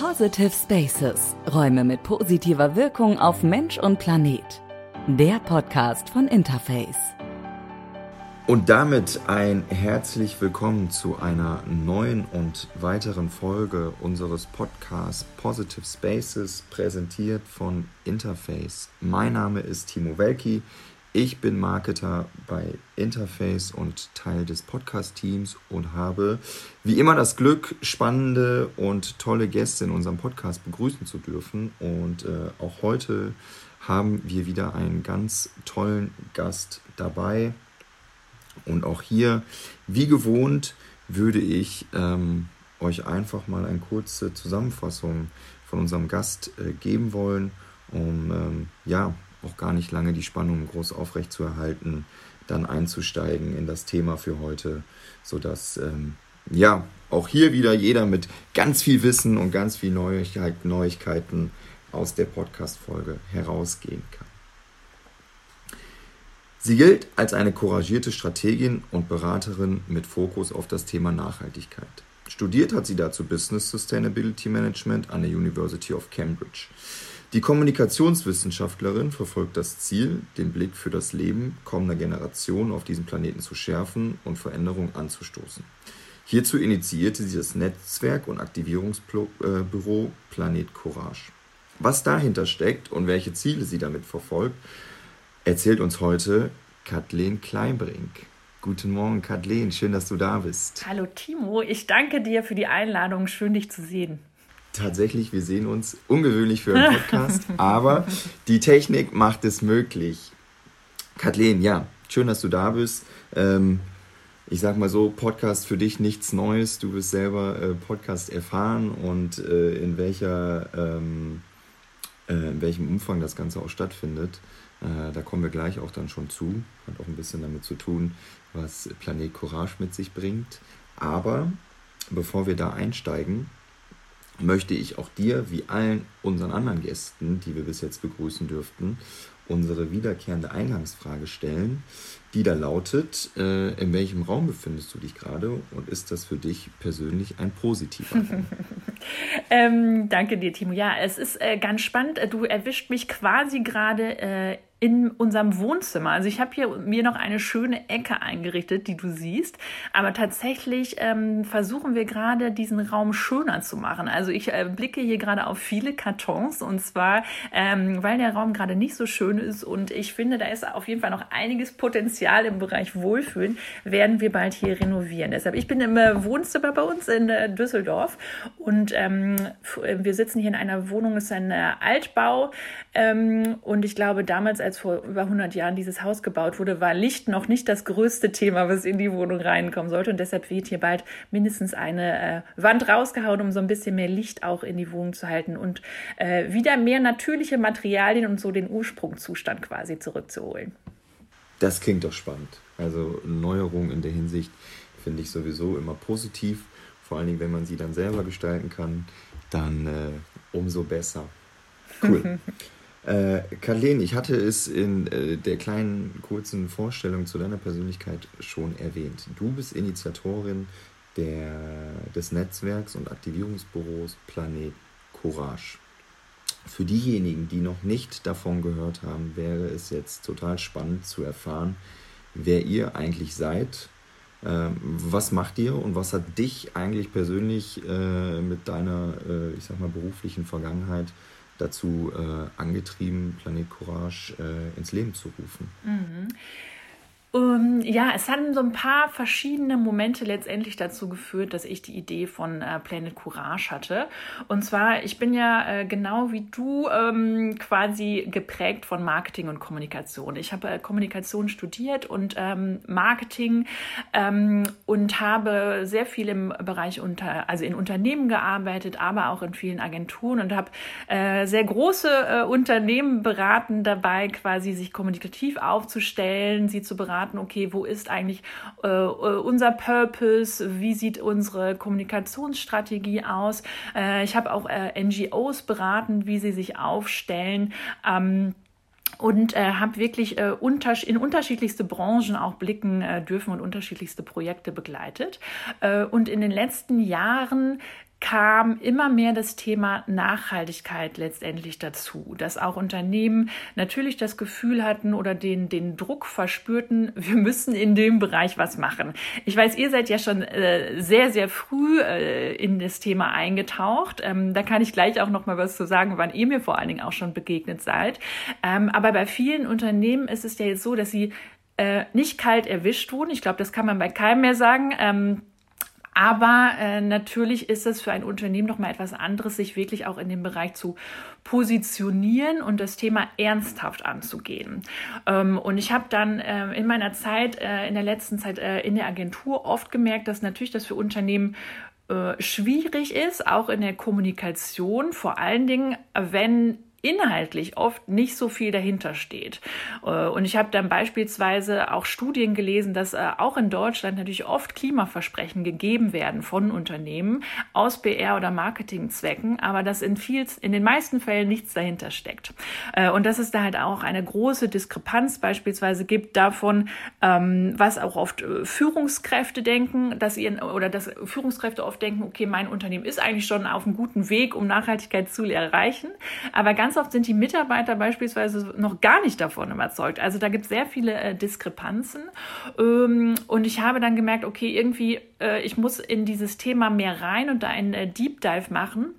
Positive Spaces. Räume mit positiver Wirkung auf Mensch und Planet. Der Podcast von Interface. Und damit ein herzlich willkommen zu einer neuen und weiteren Folge unseres Podcasts Positive Spaces, präsentiert von Interface. Mein Name ist Timo Welki. Ich bin Marketer bei Interface und Teil des Podcast-Teams und habe wie immer das Glück, spannende und tolle Gäste in unserem Podcast begrüßen zu dürfen. Und äh, auch heute haben wir wieder einen ganz tollen Gast dabei. Und auch hier, wie gewohnt, würde ich ähm, euch einfach mal eine kurze Zusammenfassung von unserem Gast äh, geben wollen, um ähm, ja, auch gar nicht lange die Spannung groß aufrecht zu erhalten, dann einzusteigen in das Thema für heute, sodass ähm, ja auch hier wieder jeder mit ganz viel Wissen und ganz viel Neuigkeit, Neuigkeiten aus der Podcast-Folge herausgehen kann. Sie gilt als eine couragierte Strategin und Beraterin mit Fokus auf das Thema Nachhaltigkeit. Studiert hat sie dazu Business Sustainability Management an der University of Cambridge. Die Kommunikationswissenschaftlerin verfolgt das Ziel, den Blick für das Leben kommender Generationen auf diesem Planeten zu schärfen und Veränderungen anzustoßen. Hierzu initiierte sie das Netzwerk und Aktivierungsbüro Planet Courage. Was dahinter steckt und welche Ziele sie damit verfolgt, erzählt uns heute Kathleen Kleinbrink. Guten Morgen, Kathleen, schön, dass du da bist. Hallo Timo, ich danke dir für die Einladung, schön dich zu sehen tatsächlich, wir sehen uns ungewöhnlich für einen Podcast, aber die Technik macht es möglich. Kathleen, ja, schön, dass du da bist. Ähm, ich sag mal so, Podcast für dich nichts Neues. Du bist selber äh, Podcast erfahren und äh, in welcher ähm, äh, in welchem Umfang das Ganze auch stattfindet. Äh, da kommen wir gleich auch dann schon zu. Hat auch ein bisschen damit zu tun, was Planet Courage mit sich bringt. Aber bevor wir da einsteigen, möchte ich auch dir, wie allen unseren anderen Gästen, die wir bis jetzt begrüßen dürften, unsere wiederkehrende Eingangsfrage stellen, die da lautet, äh, in welchem Raum befindest du dich gerade und ist das für dich persönlich ein positiver Raum? ähm, danke dir, Timo. Ja, es ist äh, ganz spannend. Du erwischt mich quasi gerade äh, in unserem Wohnzimmer. Also ich habe hier mir noch eine schöne Ecke eingerichtet, die du siehst. Aber tatsächlich ähm, versuchen wir gerade diesen Raum schöner zu machen. Also ich äh, blicke hier gerade auf viele Kartons und zwar, ähm, weil der Raum gerade nicht so schön ist und ich finde, da ist auf jeden Fall noch einiges Potenzial im Bereich Wohlfühlen, werden wir bald hier renovieren. Deshalb, ich bin im äh, Wohnzimmer bei uns in äh, Düsseldorf und ähm, wir sitzen hier in einer Wohnung, es ist ein äh, Altbau ähm, und ich glaube damals, als vor über 100 Jahren dieses Haus gebaut wurde, war Licht noch nicht das größte Thema, was in die Wohnung reinkommen sollte. Und deshalb wird hier bald mindestens eine äh, Wand rausgehauen, um so ein bisschen mehr Licht auch in die Wohnung zu halten und äh, wieder mehr natürliche Materialien und so den Ursprungszustand quasi zurückzuholen. Das klingt doch spannend. Also Neuerungen in der Hinsicht finde ich sowieso immer positiv. Vor allen Dingen, wenn man sie dann selber gestalten kann, dann äh, umso besser. Cool. Äh, Kathleen, ich hatte es in äh, der kleinen kurzen Vorstellung zu deiner Persönlichkeit schon erwähnt. Du bist Initiatorin der, des Netzwerks und Aktivierungsbüros Planet Courage. Für diejenigen, die noch nicht davon gehört haben, wäre es jetzt total spannend zu erfahren, wer ihr eigentlich seid, äh, was macht ihr und was hat dich eigentlich persönlich äh, mit deiner, äh, ich sag mal, beruflichen Vergangenheit dazu äh, angetrieben, Planet Courage ins Leben zu rufen. Mhm. Um, ja, es haben so ein paar verschiedene Momente letztendlich dazu geführt, dass ich die Idee von äh, Planet Courage hatte. Und zwar, ich bin ja äh, genau wie du ähm, quasi geprägt von Marketing und Kommunikation. Ich habe äh, Kommunikation studiert und ähm, Marketing ähm, und habe sehr viel im Bereich unter, also in Unternehmen gearbeitet, aber auch in vielen Agenturen und habe äh, sehr große äh, Unternehmen beraten dabei, quasi sich kommunikativ aufzustellen, sie zu beraten beraten, okay, wo ist eigentlich äh, äh, unser Purpose, wie sieht unsere Kommunikationsstrategie aus. Äh, ich habe auch äh, NGOs beraten, wie sie sich aufstellen. Ähm, und äh, habe wirklich äh, unter, in unterschiedlichste Branchen auch blicken äh, dürfen und unterschiedlichste Projekte begleitet. Äh, und in den letzten Jahren kam immer mehr das Thema Nachhaltigkeit letztendlich dazu, dass auch Unternehmen natürlich das Gefühl hatten oder den, den Druck verspürten, wir müssen in dem Bereich was machen. Ich weiß, ihr seid ja schon äh, sehr, sehr früh äh, in das Thema eingetaucht. Ähm, da kann ich gleich auch noch mal was zu sagen, wann ihr mir vor allen Dingen auch schon begegnet seid. Ähm, aber bei vielen Unternehmen ist es ja jetzt so, dass sie äh, nicht kalt erwischt wurden. Ich glaube, das kann man bei keinem mehr sagen. Ähm, aber äh, natürlich ist es für ein Unternehmen noch mal etwas anderes, sich wirklich auch in dem Bereich zu positionieren und das Thema ernsthaft anzugehen. Ähm, und ich habe dann äh, in meiner Zeit, äh, in der letzten Zeit äh, in der Agentur oft gemerkt, dass natürlich das für Unternehmen äh, schwierig ist, auch in der Kommunikation, vor allen Dingen, wenn inhaltlich oft nicht so viel dahinter steht. Äh, und ich habe dann beispielsweise auch Studien gelesen, dass äh, auch in Deutschland natürlich oft Klimaversprechen gegeben werden von Unternehmen aus PR- oder Marketingzwecken, aber dass in, viel, in den meisten Fällen nichts dahinter steckt. Äh, und dass es da halt auch eine große Diskrepanz beispielsweise gibt davon, ähm, was auch oft Führungskräfte denken, dass ihr oder dass Führungskräfte oft denken, okay, mein Unternehmen ist eigentlich schon auf einem guten Weg, um Nachhaltigkeit zu erreichen, aber ganz ganz oft sind die Mitarbeiter beispielsweise noch gar nicht davon überzeugt. Also da gibt es sehr viele äh, Diskrepanzen. Ähm, und ich habe dann gemerkt, okay, irgendwie, äh, ich muss in dieses Thema mehr rein und da einen äh, Deep Dive machen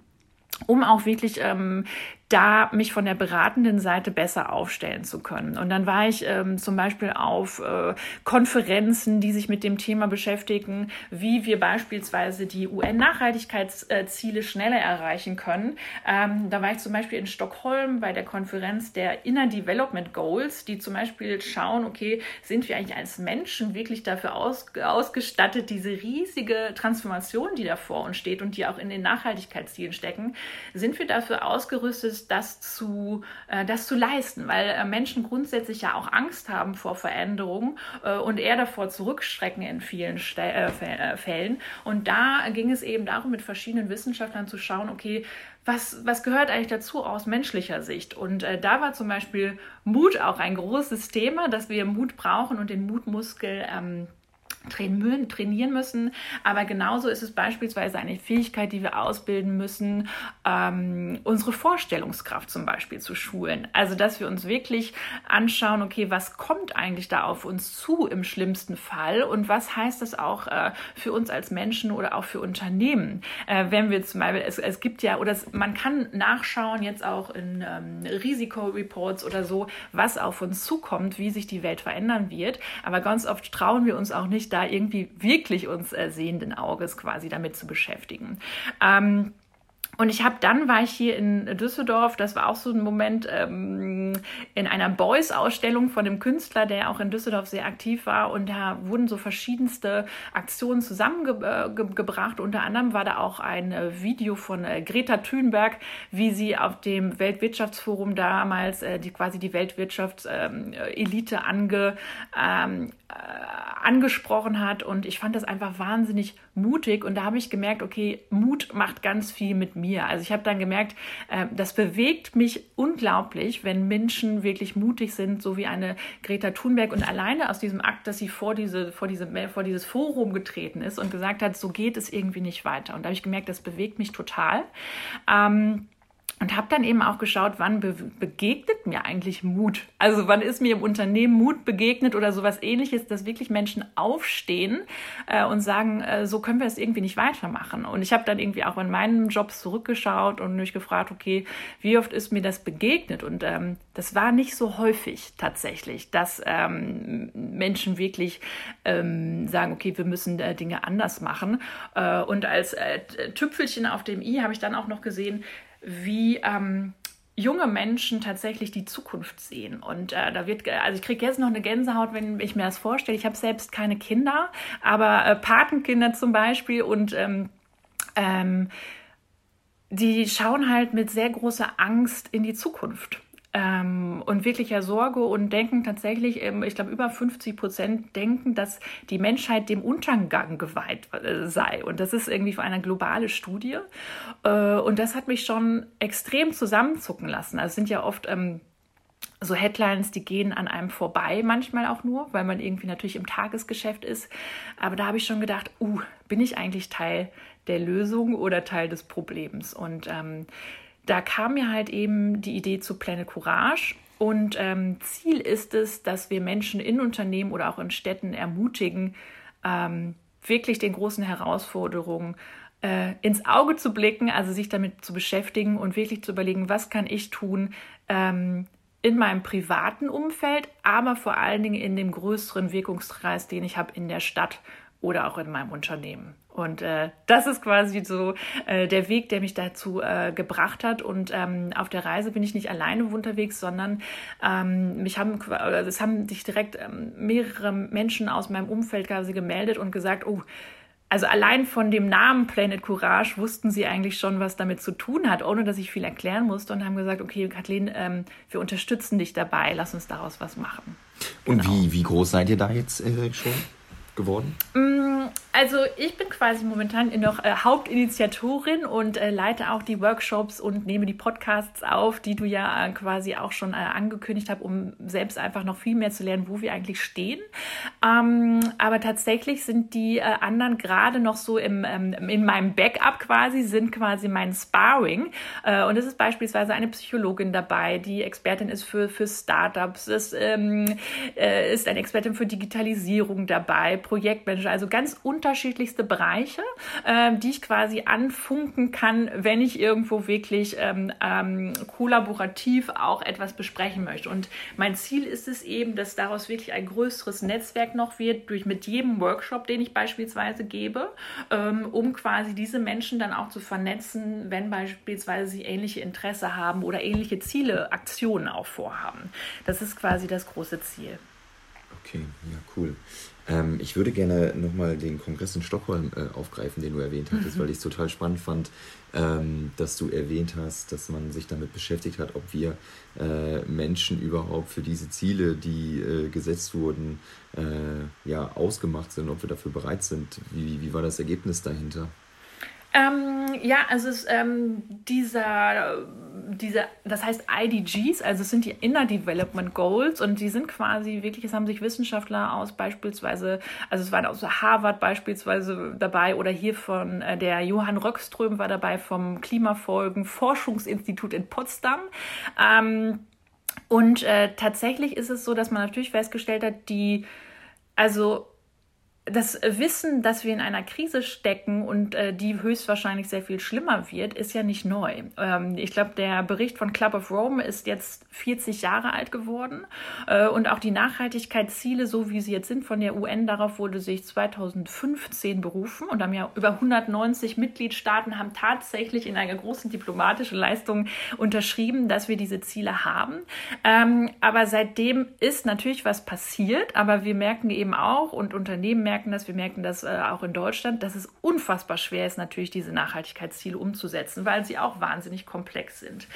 um auch wirklich ähm, da mich von der beratenden Seite besser aufstellen zu können. Und dann war ich ähm, zum Beispiel auf äh, Konferenzen, die sich mit dem Thema beschäftigen, wie wir beispielsweise die UN-Nachhaltigkeitsziele schneller erreichen können. Ähm, da war ich zum Beispiel in Stockholm bei der Konferenz der Inner Development Goals, die zum Beispiel schauen, okay, sind wir eigentlich als Menschen wirklich dafür aus, ausgestattet, diese riesige Transformation, die da vor uns steht und die auch in den Nachhaltigkeitszielen stecken, sind wir dafür ausgerüstet, ist, das zu, äh, das zu leisten, weil äh, Menschen grundsätzlich ja auch Angst haben vor Veränderungen äh, und eher davor zurückschrecken in vielen Ste äh, äh, Fällen. Und da ging es eben darum, mit verschiedenen Wissenschaftlern zu schauen, okay, was, was gehört eigentlich dazu aus menschlicher Sicht? Und äh, da war zum Beispiel Mut auch ein großes Thema, dass wir Mut brauchen und den Mutmuskel ähm, trainieren müssen. Aber genauso ist es beispielsweise eine Fähigkeit, die wir ausbilden müssen, ähm, unsere Vorstellungskraft zum Beispiel zu schulen. Also, dass wir uns wirklich anschauen, okay, was kommt eigentlich da auf uns zu im schlimmsten Fall und was heißt das auch äh, für uns als Menschen oder auch für Unternehmen? Äh, wenn wir zum Beispiel, es, es gibt ja, oder es, man kann nachschauen jetzt auch in ähm, Risikoreports oder so, was auf uns zukommt, wie sich die Welt verändern wird. Aber ganz oft trauen wir uns auch nicht, da da irgendwie wirklich uns äh, sehenden Auges quasi damit zu beschäftigen. Ähm, und ich habe dann war ich hier in Düsseldorf, das war auch so ein Moment ähm, in einer Beuys-Ausstellung von dem Künstler, der auch in Düsseldorf sehr aktiv war. Und da wurden so verschiedenste Aktionen zusammengebracht. Äh, Unter anderem war da auch ein äh, Video von äh, Greta Thunberg, wie sie auf dem Weltwirtschaftsforum damals äh, die quasi die Weltwirtschaftselite ähm, ange, ähm, äh, angesprochen hat. Und ich fand das einfach wahnsinnig mutig. Und da habe ich gemerkt, okay, Mut macht ganz viel mit mir. Also ich habe dann gemerkt, äh, das bewegt mich unglaublich, wenn Menschen wirklich mutig sind, so wie eine Greta Thunberg und alleine aus diesem Akt, dass sie vor, diese, vor, diese, vor dieses Forum getreten ist und gesagt hat, so geht es irgendwie nicht weiter. Und da habe ich gemerkt, das bewegt mich total. Ähm, und habe dann eben auch geschaut, wann be begegnet mir eigentlich Mut? Also wann ist mir im Unternehmen Mut begegnet oder sowas ähnliches, dass wirklich Menschen aufstehen äh, und sagen, äh, so können wir es irgendwie nicht weitermachen. Und ich habe dann irgendwie auch in meinen Jobs zurückgeschaut und mich gefragt, okay, wie oft ist mir das begegnet? Und ähm, das war nicht so häufig tatsächlich, dass ähm, Menschen wirklich ähm, sagen, okay, wir müssen äh, Dinge anders machen. Äh, und als äh, Tüpfelchen auf dem i habe ich dann auch noch gesehen, wie ähm, junge Menschen tatsächlich die Zukunft sehen. Und äh, da wird, also ich kriege jetzt noch eine Gänsehaut, wenn ich mir das vorstelle. Ich habe selbst keine Kinder, aber äh, Patenkinder zum Beispiel und ähm, ähm, die schauen halt mit sehr großer Angst in die Zukunft ähm, und wirklicher Sorge und denken tatsächlich, ähm, ich glaube, über 50 Prozent denken, dass die Menschheit dem Untergang geweiht äh, sei. Und das ist irgendwie für eine globale Studie. Äh, und das hat mich schon extrem zusammenzucken lassen. Also es sind ja oft ähm, so Headlines, die gehen an einem vorbei, manchmal auch nur, weil man irgendwie natürlich im Tagesgeschäft ist. Aber da habe ich schon gedacht, uh, bin ich eigentlich Teil der Lösung oder Teil des Problems? Und ähm, da kam mir halt eben die Idee zu Planet Courage. Und ähm, Ziel ist es, dass wir Menschen in Unternehmen oder auch in Städten ermutigen, ähm, wirklich den großen Herausforderungen äh, ins Auge zu blicken, also sich damit zu beschäftigen und wirklich zu überlegen, was kann ich tun, ähm, in meinem privaten Umfeld, aber vor allen Dingen in dem größeren Wirkungskreis, den ich habe in der Stadt oder auch in meinem Unternehmen. Und äh, das ist quasi so äh, der Weg, der mich dazu äh, gebracht hat. Und ähm, auf der Reise bin ich nicht alleine unterwegs, sondern ähm, mich haben, also es haben sich direkt ähm, mehrere Menschen aus meinem Umfeld quasi gemeldet und gesagt, oh, also allein von dem Namen Planet Courage wussten sie eigentlich schon, was damit zu tun hat, ohne dass ich viel erklären musste und haben gesagt, okay, Kathleen, ähm, wir unterstützen dich dabei, lass uns daraus was machen. Und genau. wie, wie groß seid ihr da jetzt äh, schon? Geworden? Mm, also ich bin quasi momentan noch äh, Hauptinitiatorin und äh, leite auch die Workshops und nehme die Podcasts auf, die du ja äh, quasi auch schon äh, angekündigt hast, um selbst einfach noch viel mehr zu lernen, wo wir eigentlich stehen. Ähm, aber tatsächlich sind die äh, anderen gerade noch so im, ähm, in meinem Backup quasi, sind quasi mein Sparring. Äh, und es ist beispielsweise eine Psychologin dabei, die Expertin ist für, für Startups, es ähm, ist eine Expertin für Digitalisierung dabei, Projektmanager, also ganz unterschiedlichste Bereiche, äh, die ich quasi anfunken kann, wenn ich irgendwo wirklich ähm, ähm, kollaborativ auch etwas besprechen möchte. Und mein Ziel ist es eben, dass daraus wirklich ein größeres Netzwerk noch wird, durch mit jedem Workshop, den ich beispielsweise gebe, ähm, um quasi diese Menschen dann auch zu vernetzen, wenn beispielsweise sie ähnliche Interesse haben oder ähnliche Ziele, Aktionen auch vorhaben. Das ist quasi das große Ziel. Okay, ja, cool. Ähm, ich würde gerne nochmal den Kongress in Stockholm äh, aufgreifen, den du erwähnt hattest, mhm. weil ich es total spannend fand, ähm, dass du erwähnt hast, dass man sich damit beschäftigt hat, ob wir äh, Menschen überhaupt für diese Ziele, die äh, gesetzt wurden, äh, ja, ausgemacht sind, ob wir dafür bereit sind. Wie, wie war das Ergebnis dahinter? Ähm, ja, also es, ähm, dieser, dieser, das heißt IDGs, also es sind die Inner Development Goals und die sind quasi wirklich, es haben sich Wissenschaftler aus beispielsweise, also es waren aus Harvard beispielsweise dabei oder hier von äh, der Johann Röckström war dabei vom Klimafolgen Forschungsinstitut in Potsdam. Ähm, und äh, tatsächlich ist es so, dass man natürlich festgestellt hat, die, also das Wissen, dass wir in einer Krise stecken und äh, die höchstwahrscheinlich sehr viel schlimmer wird, ist ja nicht neu. Ähm, ich glaube, der Bericht von Club of Rome ist jetzt 40 Jahre alt geworden äh, und auch die Nachhaltigkeitsziele, so wie sie jetzt sind von der UN, darauf wurde sich 2015 berufen und haben ja über 190 Mitgliedstaaten haben tatsächlich in einer großen diplomatischen Leistung unterschrieben, dass wir diese Ziele haben. Ähm, aber seitdem ist natürlich was passiert, aber wir merken eben auch und Unternehmen merken, merken das, wir merken das äh, auch in Deutschland, dass es unfassbar schwer ist, natürlich diese Nachhaltigkeitsziele umzusetzen, weil sie auch wahnsinnig komplex sind.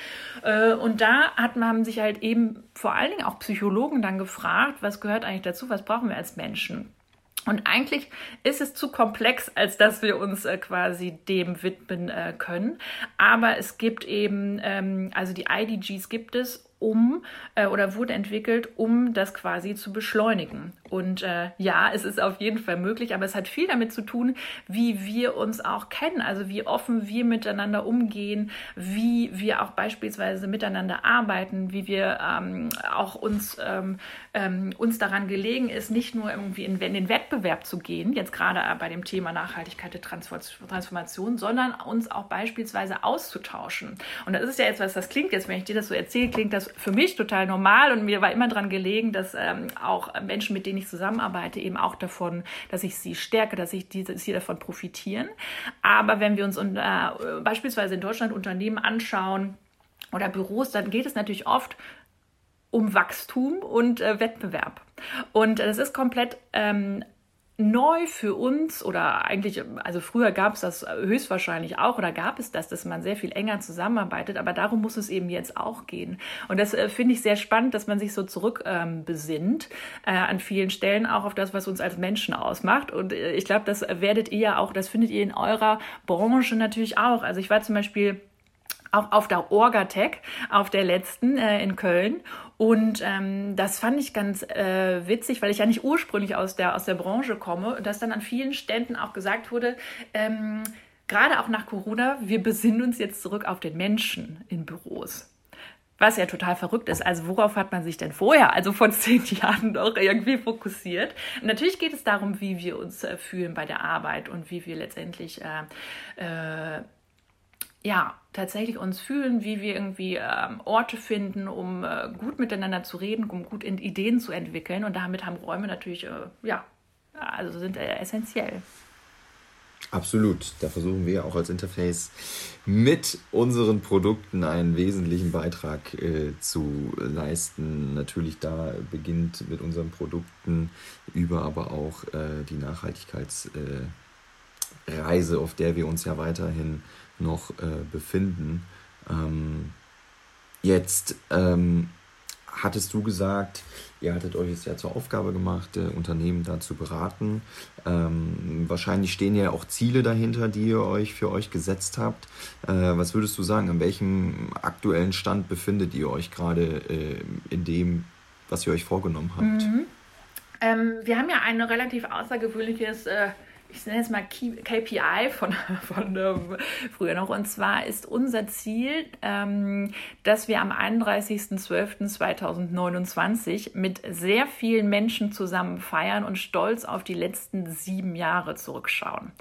Äh, und da hat, haben sich halt eben vor allen Dingen auch Psychologen dann gefragt, was gehört eigentlich dazu, was brauchen wir als Menschen? Und eigentlich ist es zu komplex, als dass wir uns äh, quasi dem widmen äh, können. Aber es gibt eben, ähm, also die IDGs gibt es, um äh, oder wurde entwickelt, um das quasi zu beschleunigen. Und äh, ja, es ist auf jeden Fall möglich, aber es hat viel damit zu tun, wie wir uns auch kennen, also wie offen wir miteinander umgehen, wie wir auch beispielsweise miteinander arbeiten, wie wir ähm, auch uns, ähm, ähm, uns daran gelegen ist, nicht nur irgendwie in, in, den Wettbewerb zu gehen, jetzt gerade bei dem Thema Nachhaltigkeit der Transformation, sondern uns auch beispielsweise auszutauschen. Und das ist ja etwas, das klingt jetzt, wenn ich dir das so erzähle, klingt das für mich total normal und mir war immer daran gelegen, dass ähm, auch Menschen, mit denen ich zusammenarbeite, eben auch davon, dass ich sie stärke, dass ich diese, sie davon profitieren. Aber wenn wir uns äh, beispielsweise in Deutschland Unternehmen anschauen oder Büros, dann geht es natürlich oft um Wachstum und äh, Wettbewerb. Und das ist komplett ähm, neu für uns oder eigentlich, also früher gab es das höchstwahrscheinlich auch oder gab es das, dass man sehr viel enger zusammenarbeitet, aber darum muss es eben jetzt auch gehen. Und das äh, finde ich sehr spannend, dass man sich so zurückbesinnt ähm, äh, an vielen Stellen auch auf das, was uns als Menschen ausmacht. Und äh, ich glaube, das werdet ihr auch, das findet ihr in eurer Branche natürlich auch. Also ich war zum Beispiel auch auf der Orgatech, auf der letzten äh, in Köln. Und ähm, das fand ich ganz äh, witzig, weil ich ja nicht ursprünglich aus der, aus der Branche komme, dass dann an vielen Ständen auch gesagt wurde, ähm, gerade auch nach Corona, wir besinnen uns jetzt zurück auf den Menschen in Büros. Was ja total verrückt ist. Also worauf hat man sich denn vorher, also vor zehn Jahren doch irgendwie fokussiert? Und natürlich geht es darum, wie wir uns äh, fühlen bei der Arbeit und wie wir letztendlich äh, äh, ja, tatsächlich uns fühlen, wie wir irgendwie ähm, Orte finden, um äh, gut miteinander zu reden, um gut Ideen zu entwickeln. Und damit haben Räume natürlich, äh, ja, also sind äh, essentiell. Absolut. Da versuchen wir auch als Interface mit unseren Produkten einen wesentlichen Beitrag äh, zu leisten. Natürlich da beginnt mit unseren Produkten über aber auch äh, die Nachhaltigkeitsreise, äh, auf der wir uns ja weiterhin noch äh, befinden. Ähm, jetzt ähm, hattest du gesagt, ihr hattet euch jetzt ja zur Aufgabe gemacht, äh, Unternehmen da zu beraten. Ähm, wahrscheinlich stehen ja auch Ziele dahinter, die ihr euch für euch gesetzt habt. Äh, was würdest du sagen, an welchem aktuellen Stand befindet ihr euch gerade äh, in dem, was ihr euch vorgenommen habt? Mhm. Ähm, wir haben ja ein relativ außergewöhnliches äh, ich nenne es mal KPI von, von ähm, früher noch. Und zwar ist unser Ziel, ähm, dass wir am 31.12.2029 mit sehr vielen Menschen zusammen feiern und stolz auf die letzten sieben Jahre zurückschauen.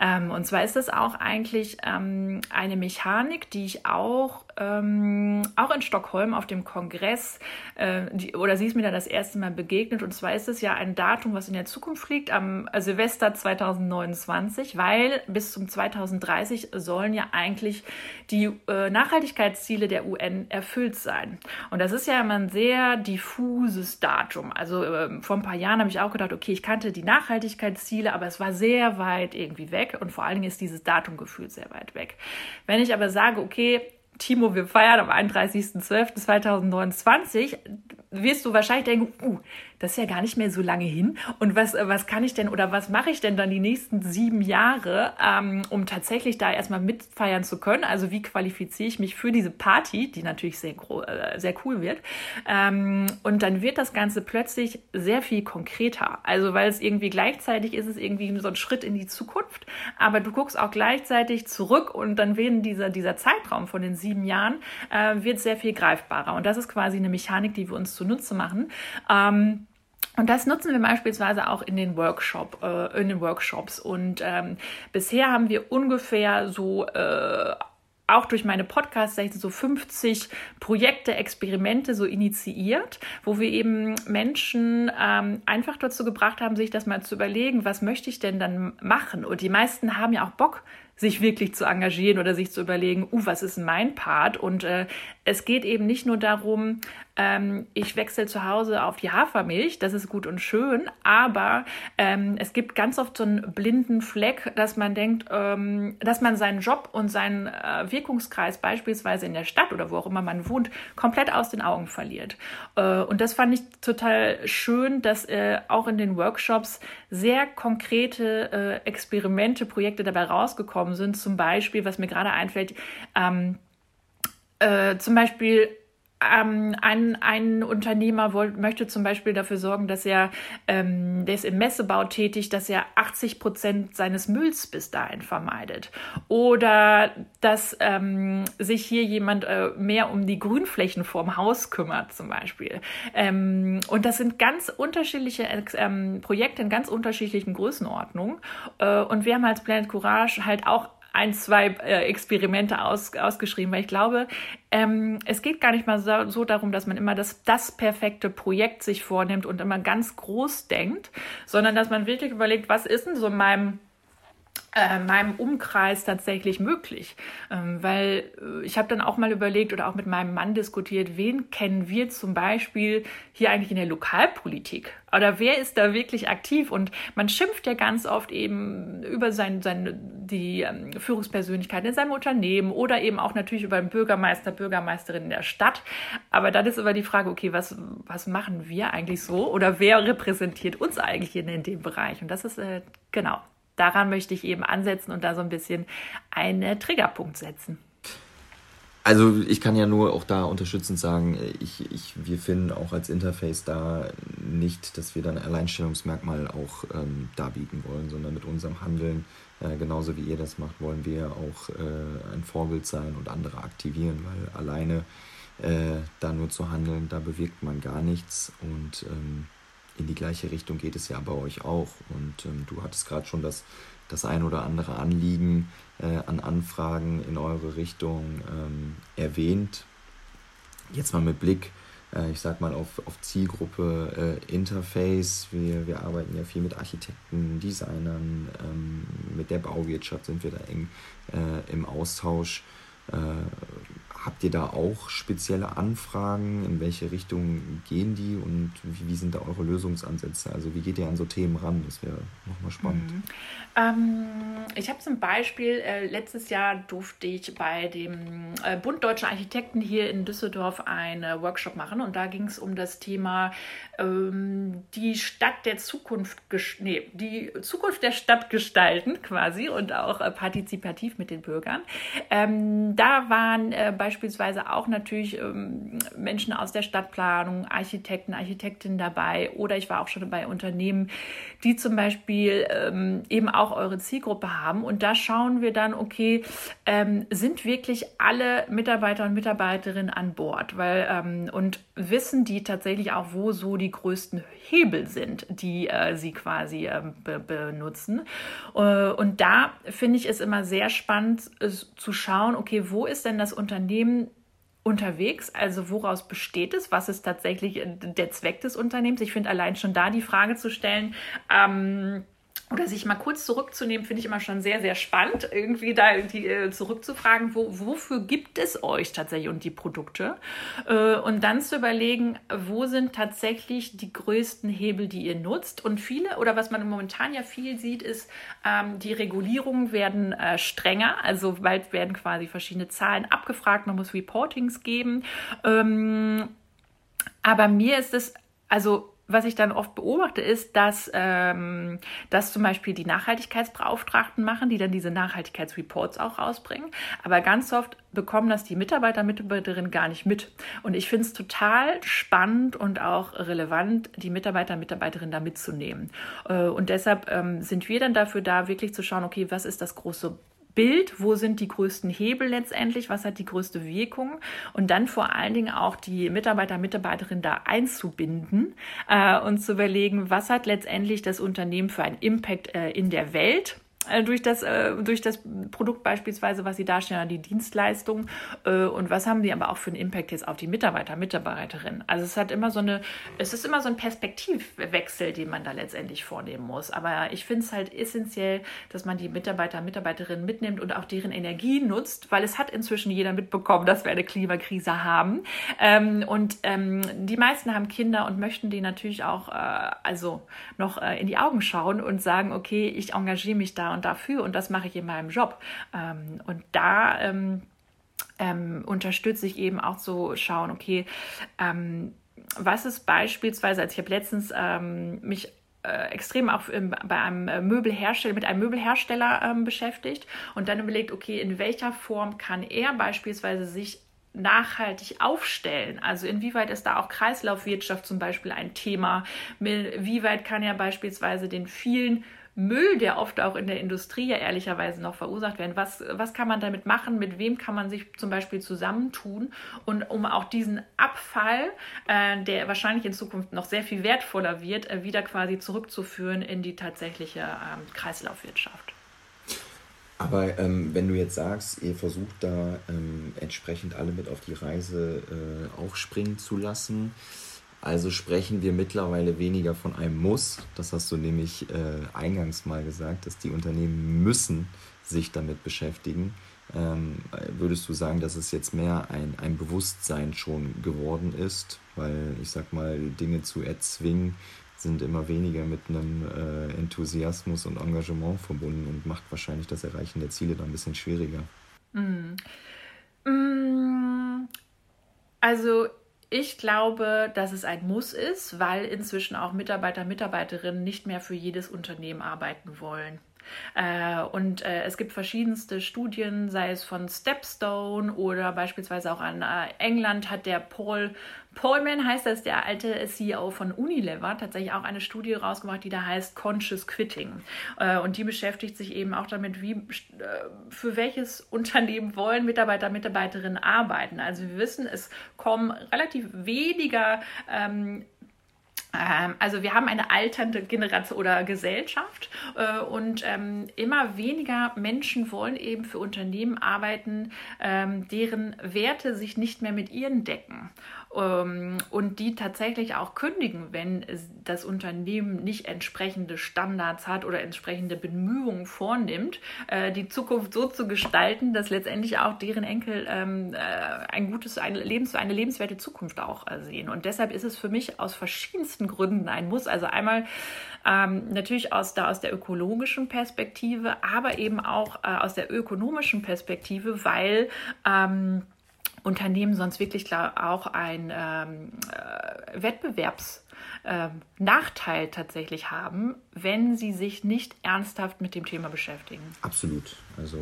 Ähm, und zwar ist das auch eigentlich ähm, eine Mechanik, die ich auch ähm, auch in Stockholm auf dem Kongress, äh, die, oder sie ist mir da das erste Mal begegnet. Und zwar ist es ja ein Datum, was in der Zukunft liegt, am Silvester 2029, weil bis zum 2030 sollen ja eigentlich die äh, Nachhaltigkeitsziele der UN erfüllt sein. Und das ist ja immer ein sehr diffuses Datum. Also äh, vor ein paar Jahren habe ich auch gedacht, okay, ich kannte die Nachhaltigkeitsziele, aber es war sehr weit irgendwie weg und vor allen Dingen ist dieses Datum gefühlt sehr weit weg. Wenn ich aber sage, okay, Timo, wir feiern am 31.12.2029, wirst du wahrscheinlich denken, uh, das ist ja gar nicht mehr so lange hin. Und was, was kann ich denn oder was mache ich denn dann die nächsten sieben Jahre, ähm, um tatsächlich da erstmal mitfeiern zu können? Also wie qualifiziere ich mich für diese Party, die natürlich sehr, äh, sehr cool wird? Ähm, und dann wird das Ganze plötzlich sehr viel konkreter. Also weil es irgendwie gleichzeitig ist es irgendwie so ein Schritt in die Zukunft, aber du guckst auch gleichzeitig zurück und dann werden dieser, dieser Zeitraum von den sieben Jahren äh, wird sehr viel greifbarer. Und das ist quasi eine Mechanik, die wir uns zunutze machen. Ähm, und das nutzen wir beispielsweise auch in den, Workshop, äh, in den Workshops. Und ähm, bisher haben wir ungefähr so äh, auch durch meine Podcasts so 50 Projekte, Experimente so initiiert, wo wir eben Menschen ähm, einfach dazu gebracht haben, sich das mal zu überlegen, was möchte ich denn dann machen? Und die meisten haben ja auch Bock, sich wirklich zu engagieren oder sich zu überlegen, uh, was ist mein Part? Und äh, es geht eben nicht nur darum, ähm, ich wechsle zu Hause auf die Hafermilch, das ist gut und schön, aber ähm, es gibt ganz oft so einen blinden Fleck, dass man denkt, ähm, dass man seinen Job und seinen äh, Wirkungskreis beispielsweise in der Stadt oder wo auch immer man wohnt, komplett aus den Augen verliert. Äh, und das fand ich total schön, dass äh, auch in den Workshops sehr konkrete äh, Experimente, Projekte dabei rausgekommen gekommen sind. Zum Beispiel, was mir gerade einfällt, ähm, äh, zum Beispiel ähm, ein, ein Unternehmer wollt, möchte zum Beispiel dafür sorgen, dass er, ähm, der ist im Messebau tätig, dass er 80 Prozent seines Mülls bis dahin vermeidet. Oder dass ähm, sich hier jemand äh, mehr um die Grünflächen vorm Haus kümmert, zum Beispiel. Ähm, und das sind ganz unterschiedliche ähm, Projekte in ganz unterschiedlichen Größenordnungen. Äh, und wir haben als Planet Courage halt auch ein, zwei äh, Experimente aus, ausgeschrieben, weil ich glaube, ähm, es geht gar nicht mal so, so, darum, dass man immer das, das perfekte Projekt sich vornimmt und immer ganz groß denkt, sondern dass man wirklich überlegt, was ist denn so in meinem äh, meinem Umkreis tatsächlich möglich. Ähm, weil äh, ich habe dann auch mal überlegt oder auch mit meinem Mann diskutiert, wen kennen wir zum Beispiel hier eigentlich in der Lokalpolitik? Oder wer ist da wirklich aktiv? Und man schimpft ja ganz oft eben über sein, seine, die ähm, Führungspersönlichkeit in seinem Unternehmen oder eben auch natürlich über den Bürgermeister, Bürgermeisterin in der Stadt. Aber dann ist aber die Frage, okay, was, was machen wir eigentlich so? Oder wer repräsentiert uns eigentlich in, in dem Bereich? Und das ist äh, genau daran möchte ich eben ansetzen und da so ein bisschen einen Triggerpunkt setzen. Also ich kann ja nur auch da unterstützend sagen, ich, ich, wir finden auch als Interface da nicht, dass wir dann ein Alleinstellungsmerkmal auch ähm, darbieten wollen, sondern mit unserem Handeln, äh, genauso wie ihr das macht, wollen wir auch äh, ein Vorbild sein und andere aktivieren, weil alleine äh, da nur zu handeln, da bewirkt man gar nichts und ähm, in die gleiche Richtung geht es ja bei euch auch. Und ähm, du hattest gerade schon das, das ein oder andere Anliegen äh, an Anfragen in eure Richtung ähm, erwähnt. Jetzt mal mit Blick, äh, ich sag mal, auf, auf Zielgruppe äh, Interface. Wir, wir arbeiten ja viel mit Architekten, Designern, ähm, mit der Bauwirtschaft sind wir da eng äh, im Austausch. Äh, Habt ihr da auch spezielle Anfragen? In welche Richtung gehen die und wie, wie, sind da eure Lösungsansätze? Also wie geht ihr an so Themen ran? Das wäre nochmal spannend. Mhm. Ähm, ich habe zum Beispiel, äh, letztes Jahr durfte ich bei dem äh, Bund Deutscher Architekten hier in Düsseldorf einen Workshop machen und da ging es um das Thema ähm, die Stadt der Zukunft, nee, die Zukunft der Stadt gestalten quasi und auch äh, partizipativ mit den Bürgern. Ähm, da waren äh, bei beispielsweise auch natürlich ähm, Menschen aus der Stadtplanung, Architekten, Architektinnen dabei oder ich war auch schon bei Unternehmen, die zum Beispiel ähm, eben auch eure Zielgruppe haben. Und da schauen wir dann, okay, ähm, sind wirklich alle Mitarbeiter und Mitarbeiterinnen an Bord? Weil, ähm, und wissen die tatsächlich auch, wo so die größten Hebel sind, die äh, sie quasi äh, be benutzen. Äh, und da finde ich es immer sehr spannend zu schauen, okay, wo ist denn das Unternehmen? Unternehmen unterwegs? Also woraus besteht es? Was ist tatsächlich äh, der Zweck des Unternehmens? Ich finde allein schon da die Frage zu stellen, ähm, oder sich mal kurz zurückzunehmen, finde ich immer schon sehr, sehr spannend, irgendwie da die, äh, zurückzufragen, wo, wofür gibt es euch tatsächlich und die Produkte? Äh, und dann zu überlegen, wo sind tatsächlich die größten Hebel, die ihr nutzt? Und viele, oder was man momentan ja viel sieht, ist, ähm, die Regulierungen werden äh, strenger, also bald werden quasi verschiedene Zahlen abgefragt, man muss Reportings geben. Ähm, aber mir ist es, also was ich dann oft beobachte, ist, dass ähm, das zum Beispiel die Nachhaltigkeitsbeauftragten machen, die dann diese Nachhaltigkeitsreports auch rausbringen. Aber ganz oft bekommen das die Mitarbeiter, Mitarbeiterinnen gar nicht mit. Und ich finde es total spannend und auch relevant, die Mitarbeiter, Mitarbeiterinnen da mitzunehmen. Äh, und deshalb ähm, sind wir dann dafür da, wirklich zu schauen, okay, was ist das große Bild, wo sind die größten Hebel letztendlich, was hat die größte Wirkung und dann vor allen Dingen auch die Mitarbeiter, Mitarbeiterinnen da einzubinden äh, und zu überlegen, was hat letztendlich das Unternehmen für einen Impact äh, in der Welt durch das, äh, durch das Produkt beispielsweise, was sie darstellen, die Dienstleistung äh, und was haben sie aber auch für einen Impact jetzt auf die Mitarbeiter, Mitarbeiterinnen. Also es hat immer so eine, es ist immer so ein Perspektivwechsel, den man da letztendlich vornehmen muss. Aber ich finde es halt essentiell, dass man die Mitarbeiter, Mitarbeiterinnen mitnimmt und auch deren Energie nutzt, weil es hat inzwischen jeder mitbekommen, dass wir eine Klimakrise haben. Ähm, und ähm, die meisten haben Kinder und möchten die natürlich auch äh, also noch äh, in die Augen schauen und sagen, okay, ich engagiere mich da und dafür und das mache ich in meinem Job. Ähm, und da ähm, ähm, unterstütze ich eben auch so schauen, okay, ähm, was ist beispielsweise, also ich habe letztens ähm, mich äh, extrem auch bei einem äh, Möbelhersteller, mit einem Möbelhersteller ähm, beschäftigt und dann überlegt, okay, in welcher Form kann er beispielsweise sich nachhaltig aufstellen? Also inwieweit ist da auch Kreislaufwirtschaft zum Beispiel ein Thema? Wie weit kann er beispielsweise den vielen Müll, der oft auch in der Industrie ja ehrlicherweise noch verursacht werden. Was, was kann man damit machen? Mit wem kann man sich zum Beispiel zusammentun? Und um auch diesen Abfall, äh, der wahrscheinlich in Zukunft noch sehr viel wertvoller wird, äh, wieder quasi zurückzuführen in die tatsächliche ähm, Kreislaufwirtschaft. Aber ähm, wenn du jetzt sagst, ihr versucht da ähm, entsprechend alle mit auf die Reise äh, aufspringen zu lassen, also sprechen wir mittlerweile weniger von einem Muss. Das hast du nämlich äh, eingangs mal gesagt, dass die Unternehmen müssen sich damit beschäftigen. Ähm, würdest du sagen, dass es jetzt mehr ein, ein Bewusstsein schon geworden ist? Weil ich sag mal, Dinge zu erzwingen sind immer weniger mit einem äh, Enthusiasmus und Engagement verbunden und macht wahrscheinlich das Erreichen der Ziele dann ein bisschen schwieriger. Mm. Mm. Also ich glaube, dass es ein Muss ist, weil inzwischen auch Mitarbeiter, Mitarbeiterinnen nicht mehr für jedes Unternehmen arbeiten wollen. Äh, und äh, es gibt verschiedenste Studien, sei es von Stepstone oder beispielsweise auch an äh, England hat der Paul Polman heißt das, der alte CEO von Unilever, tatsächlich auch eine Studie rausgemacht, die da heißt Conscious Quitting. Und die beschäftigt sich eben auch damit, wie, für welches Unternehmen wollen Mitarbeiter, Mitarbeiterinnen arbeiten. Also wir wissen, es kommen relativ weniger ähm, also wir haben eine alternde Generation oder Gesellschaft äh, und ähm, immer weniger Menschen wollen eben für Unternehmen arbeiten, ähm, deren Werte sich nicht mehr mit ihren decken. Ähm, und die tatsächlich auch kündigen, wenn das Unternehmen nicht entsprechende Standards hat oder entsprechende Bemühungen vornimmt, äh, die Zukunft so zu gestalten, dass letztendlich auch deren Enkel ähm, äh, ein gutes, eine, lebens, eine lebenswerte Zukunft auch äh, sehen. Und deshalb ist es für mich aus verschiedensten Gründen ein Muss. Also einmal ähm, natürlich aus der, aus der ökologischen Perspektive, aber eben auch aus der ökonomischen Perspektive, weil ähm, Unternehmen sonst wirklich klar auch ein ähm, äh, Wettbewerbsnachteil ähm, tatsächlich haben, wenn sie sich nicht ernsthaft mit dem Thema beschäftigen. Absolut. Also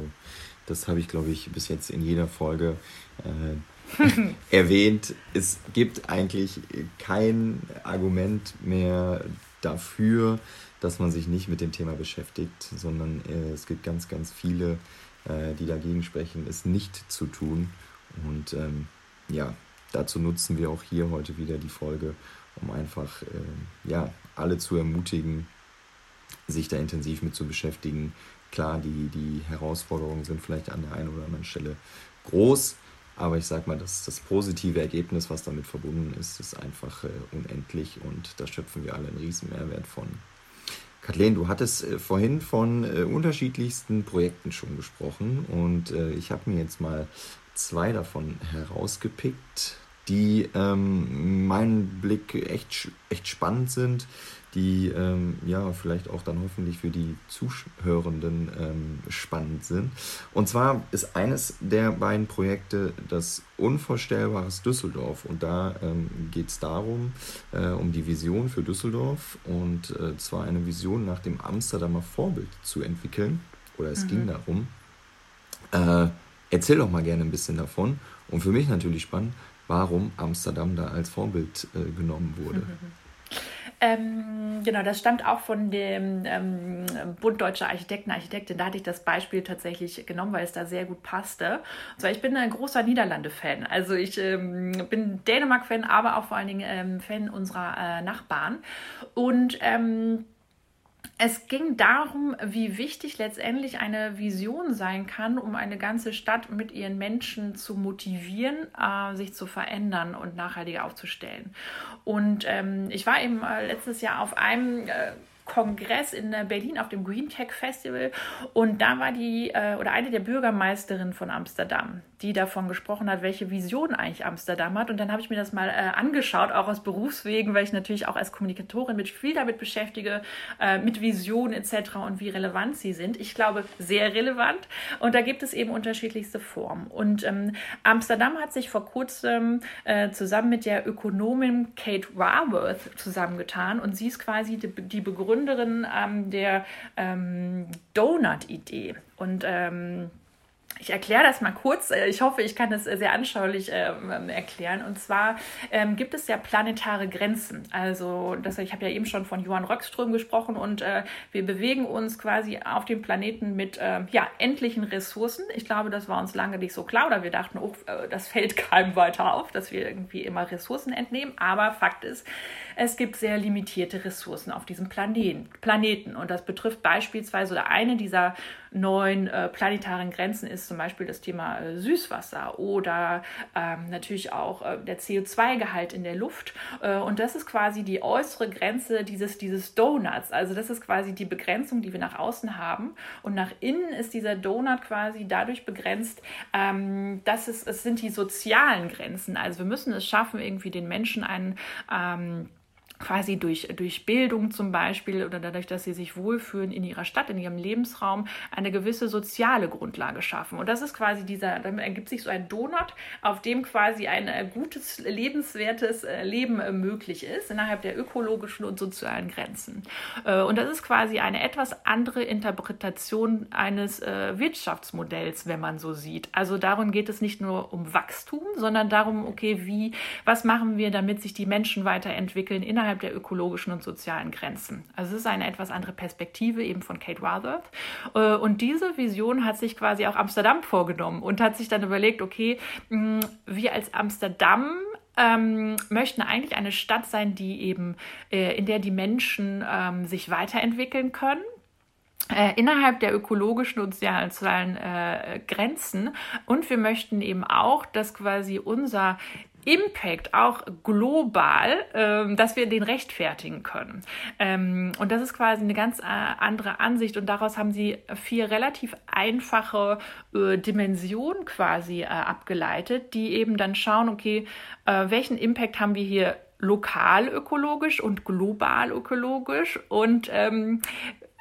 das habe ich, glaube ich, bis jetzt in jeder Folge äh, erwähnt. Es gibt eigentlich kein Argument mehr dafür, dass man sich nicht mit dem Thema beschäftigt, sondern äh, es gibt ganz, ganz viele, äh, die dagegen sprechen, es nicht zu tun. Und ähm, ja, dazu nutzen wir auch hier heute wieder die Folge, um einfach äh, ja, alle zu ermutigen, sich da intensiv mit zu beschäftigen. Klar, die, die Herausforderungen sind vielleicht an der einen oder anderen Stelle groß, aber ich sag mal, das, das positive Ergebnis, was damit verbunden ist, ist einfach äh, unendlich und da schöpfen wir alle einen riesen Mehrwert von. Kathleen, du hattest äh, vorhin von äh, unterschiedlichsten Projekten schon gesprochen und äh, ich habe mir jetzt mal zwei davon herausgepickt, die ähm, meinen Blick echt, echt spannend sind, die ähm, ja vielleicht auch dann hoffentlich für die Zuhörenden ähm, spannend sind. Und zwar ist eines der beiden Projekte das Unvorstellbares Düsseldorf. Und da ähm, geht es darum, äh, um die Vision für Düsseldorf und äh, zwar eine Vision nach dem Amsterdamer Vorbild zu entwickeln. Oder es mhm. ging darum. Äh, Erzähl doch mal gerne ein bisschen davon. Und für mich natürlich spannend, warum Amsterdam da als Vorbild äh, genommen wurde. Ähm, genau, das stammt auch von dem ähm, Bund Deutscher Architekten, Architektin. Da hatte ich das Beispiel tatsächlich genommen, weil es da sehr gut passte. Und zwar, ich bin ein großer Niederlande-Fan. Also ich ähm, bin Dänemark-Fan, aber auch vor allen Dingen ähm, Fan unserer äh, Nachbarn. Und ähm, es ging darum, wie wichtig letztendlich eine Vision sein kann, um eine ganze Stadt mit ihren Menschen zu motivieren, äh, sich zu verändern und nachhaltiger aufzustellen. Und ähm, ich war eben äh, letztes Jahr auf einem äh, Kongress in Berlin auf dem Green Tech Festival und da war die äh, oder eine der Bürgermeisterinnen von Amsterdam, die davon gesprochen hat, welche Vision eigentlich Amsterdam hat und dann habe ich mir das mal äh, angeschaut, auch aus Berufswegen, weil ich natürlich auch als Kommunikatorin mit viel damit beschäftige, äh, mit Visionen etc. und wie relevant sie sind. Ich glaube, sehr relevant und da gibt es eben unterschiedlichste Formen und ähm, Amsterdam hat sich vor kurzem äh, zusammen mit der Ökonomin Kate Raworth zusammengetan und sie ist quasi die, Begründerin Gründerin ähm, der ähm, Donut-Idee. Und ähm, ich erkläre das mal kurz. Äh, ich hoffe, ich kann das sehr anschaulich ähm, erklären. Und zwar ähm, gibt es ja planetare Grenzen. Also, das, ich habe ja eben schon von Johann Röckström gesprochen und äh, wir bewegen uns quasi auf dem Planeten mit äh, ja, endlichen Ressourcen. Ich glaube, das war uns lange nicht so klar oder wir dachten, oh, äh, das fällt keinem weiter auf, dass wir irgendwie immer Ressourcen entnehmen. Aber Fakt ist, es gibt sehr limitierte Ressourcen auf diesem Planeten. Planeten. Und das betrifft beispielsweise oder eine dieser neuen äh, planetaren Grenzen ist zum Beispiel das Thema äh, Süßwasser oder ähm, natürlich auch äh, der CO2-Gehalt in der Luft. Äh, und das ist quasi die äußere Grenze dieses, dieses Donuts. Also das ist quasi die Begrenzung, die wir nach außen haben. Und nach innen ist dieser Donut quasi dadurch begrenzt, ähm, dass es, es sind die sozialen Grenzen. Also wir müssen es schaffen, irgendwie den Menschen einen ähm, quasi durch, durch Bildung zum Beispiel oder dadurch, dass sie sich wohlfühlen in ihrer Stadt, in ihrem Lebensraum, eine gewisse soziale Grundlage schaffen. Und das ist quasi dieser, dann ergibt sich so ein Donut, auf dem quasi ein äh, gutes, lebenswertes äh, Leben äh, möglich ist, innerhalb der ökologischen und sozialen Grenzen. Und das ist quasi eine etwas andere Interpretation eines Wirtschaftsmodells, wenn man so sieht. Also darum geht es nicht nur um Wachstum, sondern darum, okay, wie, was machen wir, damit sich die Menschen weiterentwickeln innerhalb innerhalb der ökologischen und sozialen Grenzen. Also es ist eine etwas andere Perspektive eben von Kate Rutherford. Äh, und diese Vision hat sich quasi auch Amsterdam vorgenommen und hat sich dann überlegt, okay, wir als Amsterdam ähm, möchten eigentlich eine Stadt sein, die eben, äh, in der die Menschen ähm, sich weiterentwickeln können. Äh, innerhalb der ökologischen und sozialen äh, Grenzen. Und wir möchten eben auch, dass quasi unser Impact auch global, ähm, dass wir den rechtfertigen können. Ähm, und das ist quasi eine ganz äh, andere Ansicht und daraus haben sie vier relativ einfache äh, Dimensionen quasi äh, abgeleitet, die eben dann schauen, okay, äh, welchen Impact haben wir hier lokal ökologisch und global ökologisch und ähm,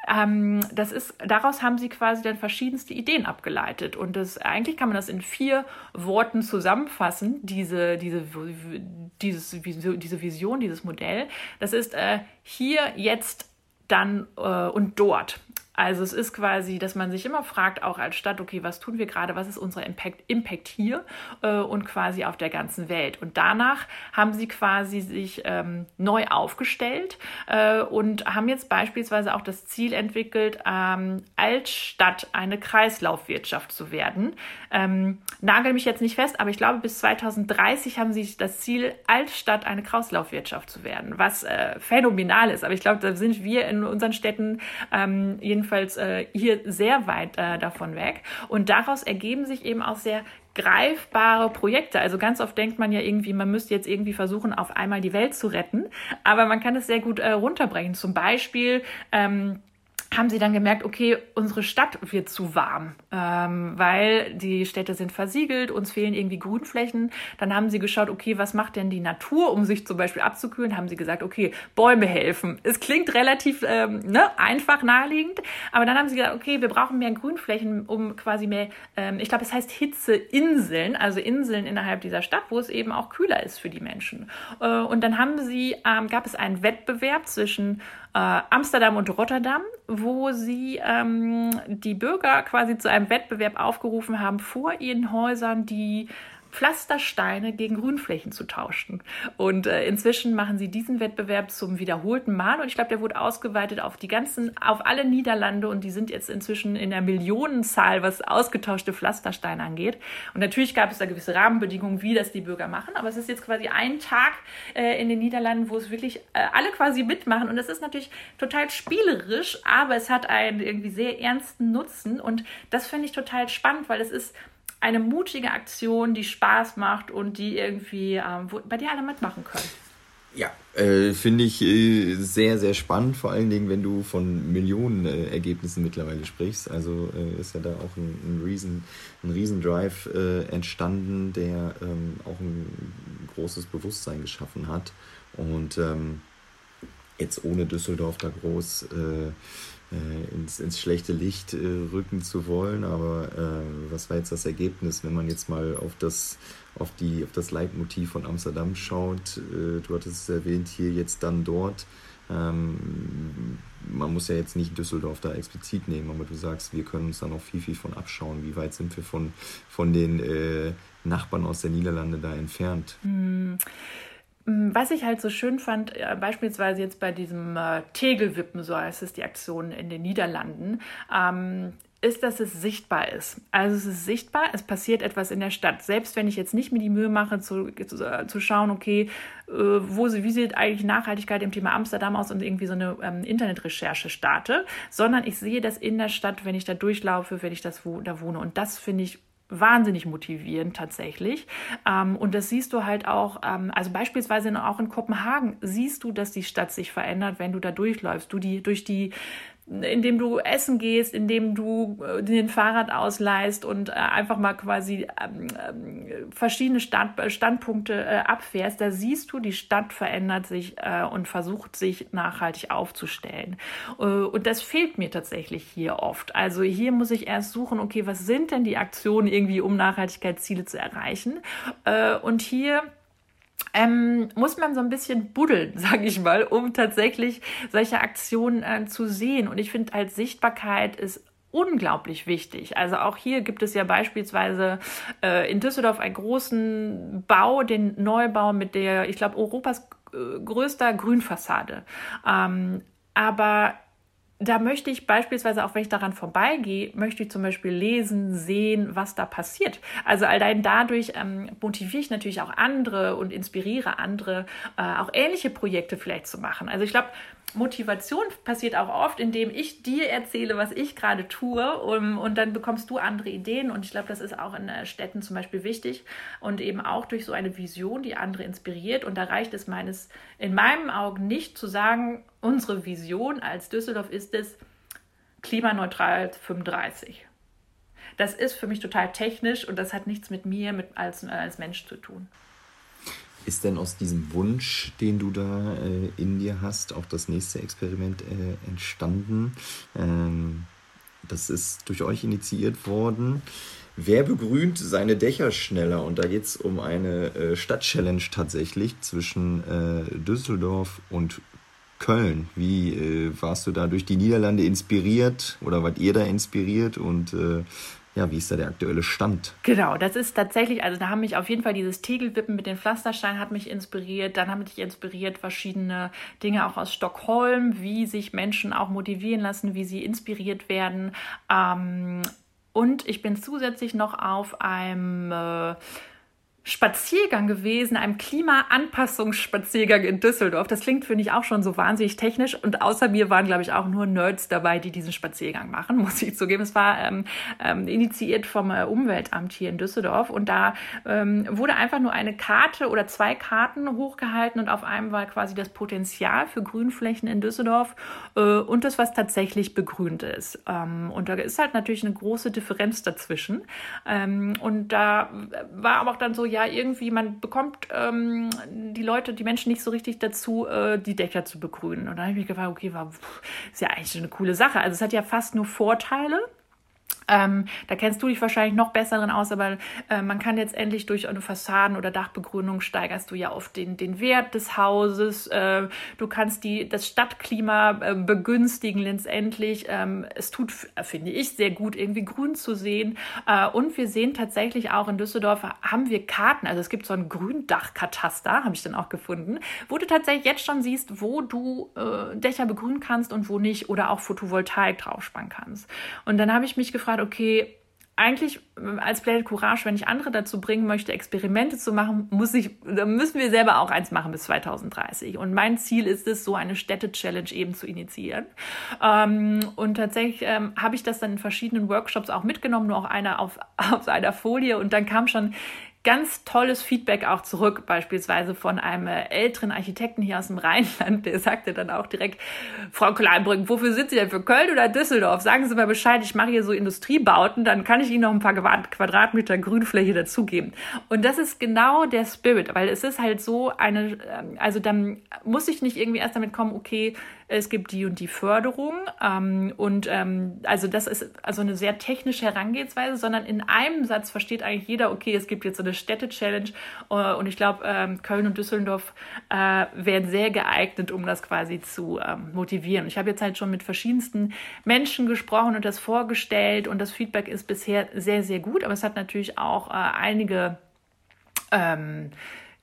ähm, das ist, daraus haben sie quasi dann verschiedenste Ideen abgeleitet. Und das, eigentlich kann man das in vier Worten zusammenfassen, diese, diese, dieses, diese Vision, dieses Modell. Das ist äh, hier, jetzt, dann äh, und dort. Also es ist quasi, dass man sich immer fragt, auch als Stadt, okay, was tun wir gerade, was ist unser Impact, Impact hier äh, und quasi auf der ganzen Welt. Und danach haben sie quasi sich ähm, neu aufgestellt äh, und haben jetzt beispielsweise auch das Ziel entwickelt, ähm, als Stadt eine Kreislaufwirtschaft zu werden. Ähm, nagel mich jetzt nicht fest, aber ich glaube, bis 2030 haben sie das Ziel, als Stadt eine Kreislaufwirtschaft zu werden, was äh, phänomenal ist. Aber ich glaube, da sind wir in unseren Städten ähm, jedenfalls jedenfalls äh, hier sehr weit äh, davon weg. Und daraus ergeben sich eben auch sehr greifbare Projekte. Also ganz oft denkt man ja irgendwie, man müsste jetzt irgendwie versuchen, auf einmal die Welt zu retten. Aber man kann es sehr gut äh, runterbrechen. Zum Beispiel ähm, haben sie dann gemerkt, okay, unsere Stadt wird zu warm, ähm, weil die Städte sind versiegelt, uns fehlen irgendwie Grünflächen. Dann haben sie geschaut, okay, was macht denn die Natur, um sich zum Beispiel abzukühlen? Haben sie gesagt, okay, Bäume helfen. Es klingt relativ ähm, ne, einfach naheliegend, aber dann haben sie gesagt, okay, wir brauchen mehr Grünflächen, um quasi mehr, ähm, ich glaube, es heißt Hitzeinseln, also Inseln innerhalb dieser Stadt, wo es eben auch kühler ist für die Menschen. Äh, und dann haben sie, ähm, gab es einen Wettbewerb zwischen Amsterdam und Rotterdam, wo sie ähm, die Bürger quasi zu einem Wettbewerb aufgerufen haben, vor ihren Häusern die Pflastersteine gegen Grünflächen zu tauschen. Und äh, inzwischen machen sie diesen Wettbewerb zum wiederholten Mal. Und ich glaube, der wurde ausgeweitet auf die ganzen, auf alle Niederlande. Und die sind jetzt inzwischen in der Millionenzahl, was ausgetauschte Pflastersteine angeht. Und natürlich gab es da gewisse Rahmenbedingungen, wie das die Bürger machen. Aber es ist jetzt quasi ein Tag äh, in den Niederlanden, wo es wirklich äh, alle quasi mitmachen. Und es ist natürlich total spielerisch, aber es hat einen irgendwie sehr ernsten Nutzen. Und das finde ich total spannend, weil es ist eine mutige Aktion, die Spaß macht und die irgendwie, ähm, wo, bei der alle mitmachen können. Ja, äh, finde ich äh, sehr, sehr spannend, vor allen Dingen, wenn du von Millionen äh, Ergebnissen mittlerweile sprichst. Also äh, ist ja da auch ein, ein riesen, ein riesen Drive äh, entstanden, der ähm, auch ein großes Bewusstsein geschaffen hat. Und ähm, jetzt ohne Düsseldorf da groß äh, ins, ins schlechte Licht äh, rücken zu wollen. Aber äh, was war jetzt das Ergebnis, wenn man jetzt mal auf das, auf die, auf das Leitmotiv von Amsterdam schaut? Äh, du hattest es erwähnt, hier jetzt dann dort. Ähm, man muss ja jetzt nicht Düsseldorf da explizit nehmen, aber du sagst, wir können uns da noch viel, viel von abschauen. Wie weit sind wir von, von den äh, Nachbarn aus der Niederlande da entfernt? Mm, was ich halt so schön fand, äh, beispielsweise jetzt bei diesem äh, Tegelwippen, so heißt es die Aktion in den Niederlanden, ähm, ist, dass es sichtbar ist. Also es ist sichtbar, es passiert etwas in der Stadt. Selbst wenn ich jetzt nicht mir die Mühe mache, zu, zu, zu schauen, okay, äh, wo sie, wie sieht eigentlich Nachhaltigkeit im Thema Amsterdam aus und irgendwie so eine ähm, Internetrecherche starte, sondern ich sehe das in der Stadt, wenn ich da durchlaufe, wenn ich das wo, da wohne. Und das finde ich wahnsinnig motivierend tatsächlich. Ähm, und das siehst du halt auch, ähm, also beispielsweise auch in Kopenhagen siehst du, dass die Stadt sich verändert, wenn du da durchläufst. Du die durch die indem du essen gehst, indem du äh, den Fahrrad ausleihst und äh, einfach mal quasi ähm, ähm, verschiedene Stand, Standpunkte äh, abfährst, da siehst du, die Stadt verändert sich äh, und versucht sich nachhaltig aufzustellen. Äh, und das fehlt mir tatsächlich hier oft. Also hier muss ich erst suchen, okay, was sind denn die Aktionen irgendwie, um Nachhaltigkeitsziele zu erreichen? Äh, und hier ähm, muss man so ein bisschen buddeln, sage ich mal, um tatsächlich solche Aktionen äh, zu sehen. Und ich finde halt Sichtbarkeit ist unglaublich wichtig. Also auch hier gibt es ja beispielsweise äh, in Düsseldorf einen großen Bau, den Neubau mit der, ich glaube, Europas äh, größter Grünfassade. Ähm, aber da möchte ich beispielsweise, auch wenn ich daran vorbeigehe, möchte ich zum Beispiel lesen, sehen, was da passiert. Also allein dadurch ähm, motiviere ich natürlich auch andere und inspiriere andere, äh, auch ähnliche Projekte vielleicht zu machen. Also ich glaube, Motivation passiert auch oft, indem ich dir erzähle, was ich gerade tue um, und dann bekommst du andere Ideen. Und ich glaube, das ist auch in äh, Städten zum Beispiel wichtig und eben auch durch so eine Vision, die andere inspiriert. Und da reicht es meines, in meinen Augen nicht zu sagen, unsere Vision als Düsseldorf ist es, klimaneutral 35. Das ist für mich total technisch und das hat nichts mit mir mit, als, als Mensch zu tun ist denn aus diesem Wunsch, den du da äh, in dir hast, auch das nächste Experiment äh, entstanden? Ähm, das ist durch euch initiiert worden. Wer begrünt seine Dächer schneller? Und da geht es um eine äh, Stadtchallenge tatsächlich zwischen äh, Düsseldorf und Köln. Wie äh, warst du da durch die Niederlande inspiriert oder wart ihr da inspiriert und äh, ja, wie ist da der aktuelle Stand? Genau, das ist tatsächlich, also da haben mich auf jeden Fall dieses Tegelwippen mit den Pflastersteinen hat mich inspiriert. Dann haben mich inspiriert verschiedene Dinge auch aus Stockholm, wie sich Menschen auch motivieren lassen, wie sie inspiriert werden. Ähm, und ich bin zusätzlich noch auf einem äh, Spaziergang gewesen, einem Klimaanpassungsspaziergang in Düsseldorf. Das klingt, finde ich, auch schon so wahnsinnig technisch. Und außer mir waren, glaube ich, auch nur Nerds dabei, die diesen Spaziergang machen, muss ich zugeben. Es war ähm, ähm, initiiert vom äh, Umweltamt hier in Düsseldorf. Und da ähm, wurde einfach nur eine Karte oder zwei Karten hochgehalten und auf einem war quasi das Potenzial für Grünflächen in Düsseldorf äh, und das, was tatsächlich begrünt ist. Ähm, und da ist halt natürlich eine große Differenz dazwischen. Ähm, und da war aber auch dann so, ja, ja, irgendwie, man bekommt ähm, die Leute, die Menschen nicht so richtig dazu, äh, die Dächer zu begrünen. Und da habe ich mich gefragt, okay, war, ist ja eigentlich eine coole Sache. Also es hat ja fast nur Vorteile. Ähm, da kennst du dich wahrscheinlich noch besser drin aus, aber äh, man kann letztendlich durch eine Fassaden- oder Dachbegrünung steigerst du ja oft den, den Wert des Hauses. Äh, du kannst die, das Stadtklima äh, begünstigen letztendlich. Ähm, es tut, finde ich, sehr gut, irgendwie grün zu sehen. Äh, und wir sehen tatsächlich auch in Düsseldorf, haben wir Karten. Also es gibt so ein Gründachkataster, habe ich dann auch gefunden, wo du tatsächlich jetzt schon siehst, wo du äh, Dächer begrünen kannst und wo nicht oder auch Photovoltaik draufspannen kannst. Und dann habe ich mich gefragt, okay, eigentlich äh, als Planet Courage, wenn ich andere dazu bringen möchte, Experimente zu machen, muss ich, müssen wir selber auch eins machen bis 2030. Und mein Ziel ist es, so eine Städte-Challenge eben zu initiieren. Ähm, und tatsächlich ähm, habe ich das dann in verschiedenen Workshops auch mitgenommen, nur auch einer auf, auf einer Folie. Und dann kam schon ganz tolles Feedback auch zurück, beispielsweise von einem äh, älteren Architekten hier aus dem Rheinland, der sagte dann auch direkt, Frau Kleinbrück, wofür sind Sie denn für Köln oder Düsseldorf? Sagen Sie mal Bescheid, ich mache hier so Industriebauten, dann kann ich Ihnen noch ein paar Quadratmeter Grünfläche dazugeben. Und das ist genau der Spirit, weil es ist halt so eine, ähm, also dann muss ich nicht irgendwie erst damit kommen, okay, es gibt die und die Förderung. Ähm, und ähm, also das ist also eine sehr technische Herangehensweise, sondern in einem Satz versteht eigentlich jeder, okay, es gibt jetzt so eine Städte-Challenge äh, und ich glaube, ähm, Köln und Düsseldorf äh, wären sehr geeignet, um das quasi zu ähm, motivieren. Ich habe jetzt halt schon mit verschiedensten Menschen gesprochen und das vorgestellt und das Feedback ist bisher sehr, sehr gut, aber es hat natürlich auch äh, einige ähm,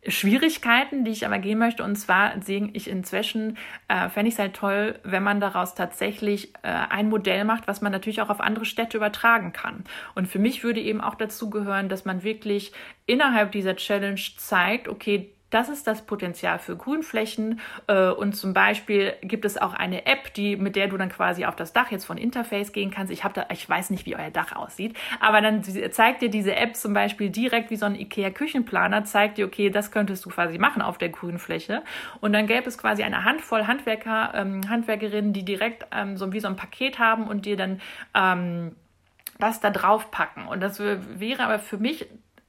Schwierigkeiten, die ich aber gehen möchte. Und zwar sehe ich inzwischen, äh, fände ich es halt toll, wenn man daraus tatsächlich äh, ein Modell macht, was man natürlich auch auf andere Städte übertragen kann. Und für mich würde eben auch dazu gehören, dass man wirklich innerhalb dieser Challenge zeigt, okay, das ist das Potenzial für Grünflächen. Äh, und zum Beispiel gibt es auch eine App, die, mit der du dann quasi auf das Dach jetzt von Interface gehen kannst. Ich da, ich weiß nicht, wie euer Dach aussieht, aber dann zeigt dir diese App zum Beispiel direkt wie so ein IKEA-Küchenplaner, zeigt dir, okay, das könntest du quasi machen auf der Grünfläche. Und dann gäbe es quasi eine Handvoll Handwerker, ähm, Handwerkerinnen, die direkt ähm, so wie so ein Paket haben und dir dann ähm, das da drauf packen. Und das wäre aber für mich,